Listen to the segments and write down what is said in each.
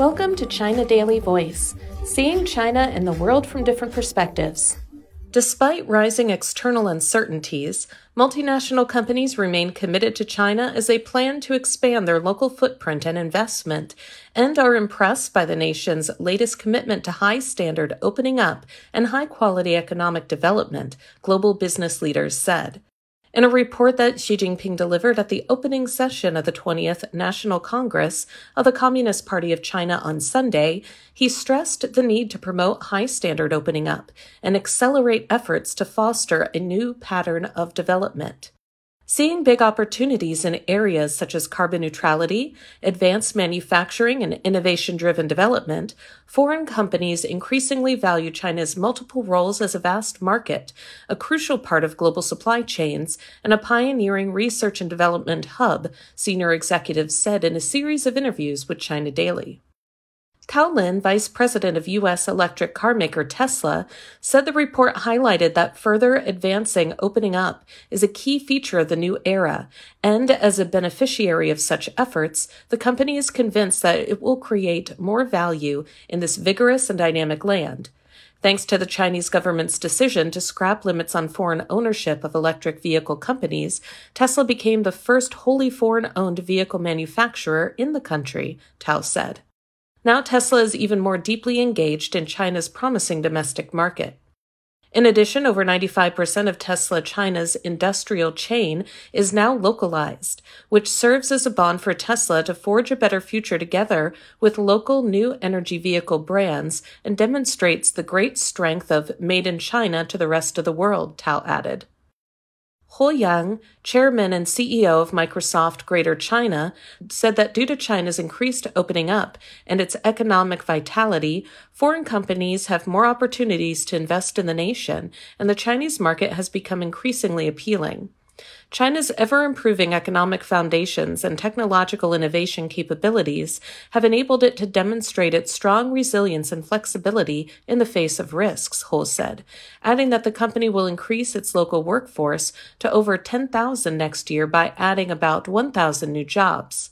Welcome to China Daily Voice, seeing China and the world from different perspectives. Despite rising external uncertainties, multinational companies remain committed to China as they plan to expand their local footprint and investment, and are impressed by the nation's latest commitment to high standard opening up and high quality economic development, global business leaders said. In a report that Xi Jinping delivered at the opening session of the 20th National Congress of the Communist Party of China on Sunday, he stressed the need to promote high standard opening up and accelerate efforts to foster a new pattern of development seeing big opportunities in areas such as carbon neutrality, advanced manufacturing, and innovation driven development, foreign companies increasingly value China's multiple roles as a vast market, a crucial part of global supply chains, and a pioneering research and development hub, senior executives said in a series of interviews with China Daily. Tao Lin, vice president of U.S. electric car maker Tesla, said the report highlighted that further advancing opening up is a key feature of the new era, and as a beneficiary of such efforts, the company is convinced that it will create more value in this vigorous and dynamic land. Thanks to the Chinese government's decision to scrap limits on foreign ownership of electric vehicle companies, Tesla became the first wholly foreign owned vehicle manufacturer in the country, Tao said. Now Tesla is even more deeply engaged in China's promising domestic market. In addition, over 95% of Tesla China's industrial chain is now localized, which serves as a bond for Tesla to forge a better future together with local new energy vehicle brands and demonstrates the great strength of Made in China to the rest of the world, Tao added. Hou Yang, chairman and CEO of Microsoft Greater China, said that due to China's increased opening up and its economic vitality, foreign companies have more opportunities to invest in the nation, and the Chinese market has become increasingly appealing. China's ever improving economic foundations and technological innovation capabilities have enabled it to demonstrate its strong resilience and flexibility in the face of risks, Hou said, adding that the company will increase its local workforce to over 10,000 next year by adding about 1,000 new jobs.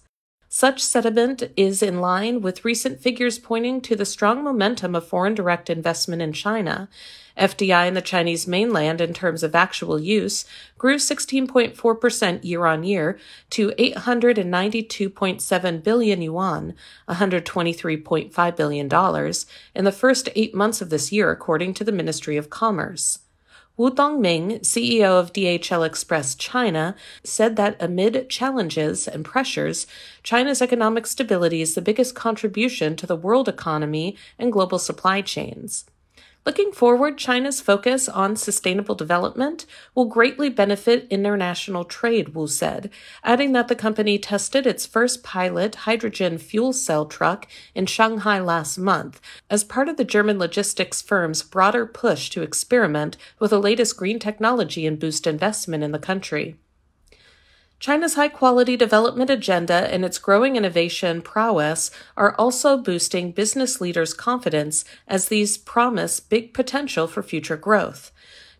Such sentiment is in line with recent figures pointing to the strong momentum of foreign direct investment in China. FDI in the Chinese mainland, in terms of actual use, grew 16.4% year on year to 892.7 billion yuan, $123.5 billion, in the first eight months of this year, according to the Ministry of Commerce. Wu Dongming, CEO of DHL Express China, said that amid challenges and pressures, China's economic stability is the biggest contribution to the world economy and global supply chains. Looking forward, China's focus on sustainable development will greatly benefit international trade, Wu said, adding that the company tested its first pilot hydrogen fuel cell truck in Shanghai last month as part of the German logistics firm's broader push to experiment with the latest green technology and boost investment in the country. China's high quality development agenda and its growing innovation prowess are also boosting business leaders' confidence as these promise big potential for future growth.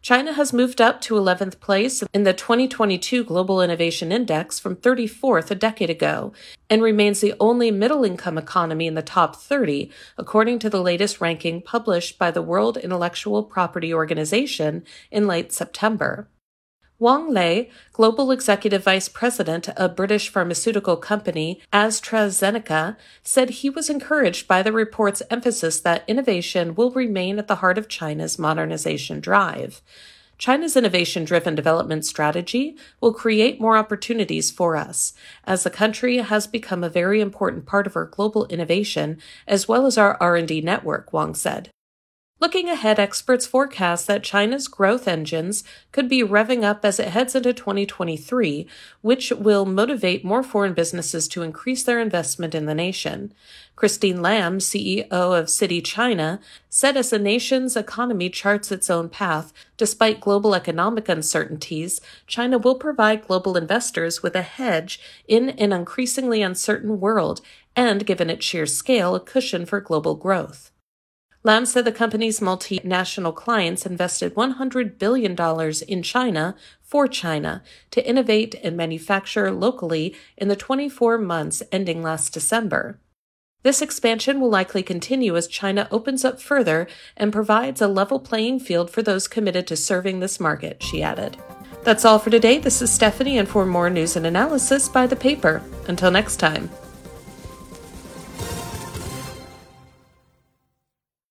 China has moved up to 11th place in the 2022 Global Innovation Index from 34th a decade ago and remains the only middle income economy in the top 30, according to the latest ranking published by the World Intellectual Property Organization in late September. Wang Lei, Global Executive Vice President of British pharmaceutical company AstraZeneca, said he was encouraged by the report's emphasis that innovation will remain at the heart of China's modernization drive. China's innovation driven development strategy will create more opportunities for us, as the country has become a very important part of our global innovation as well as our R&D network, Wang said. Looking ahead, experts forecast that China's growth engines could be revving up as it heads into 2023, which will motivate more foreign businesses to increase their investment in the nation. Christine Lam, CEO of Citi China, said as the nation's economy charts its own path, despite global economic uncertainties, China will provide global investors with a hedge in an increasingly uncertain world and, given its sheer scale, a cushion for global growth. Lam said the company's multinational clients invested $100 billion in China for China to innovate and manufacture locally in the 24 months ending last December. This expansion will likely continue as China opens up further and provides a level playing field for those committed to serving this market, she added. That's all for today. This is Stephanie, and for more news and analysis, buy the paper. Until next time.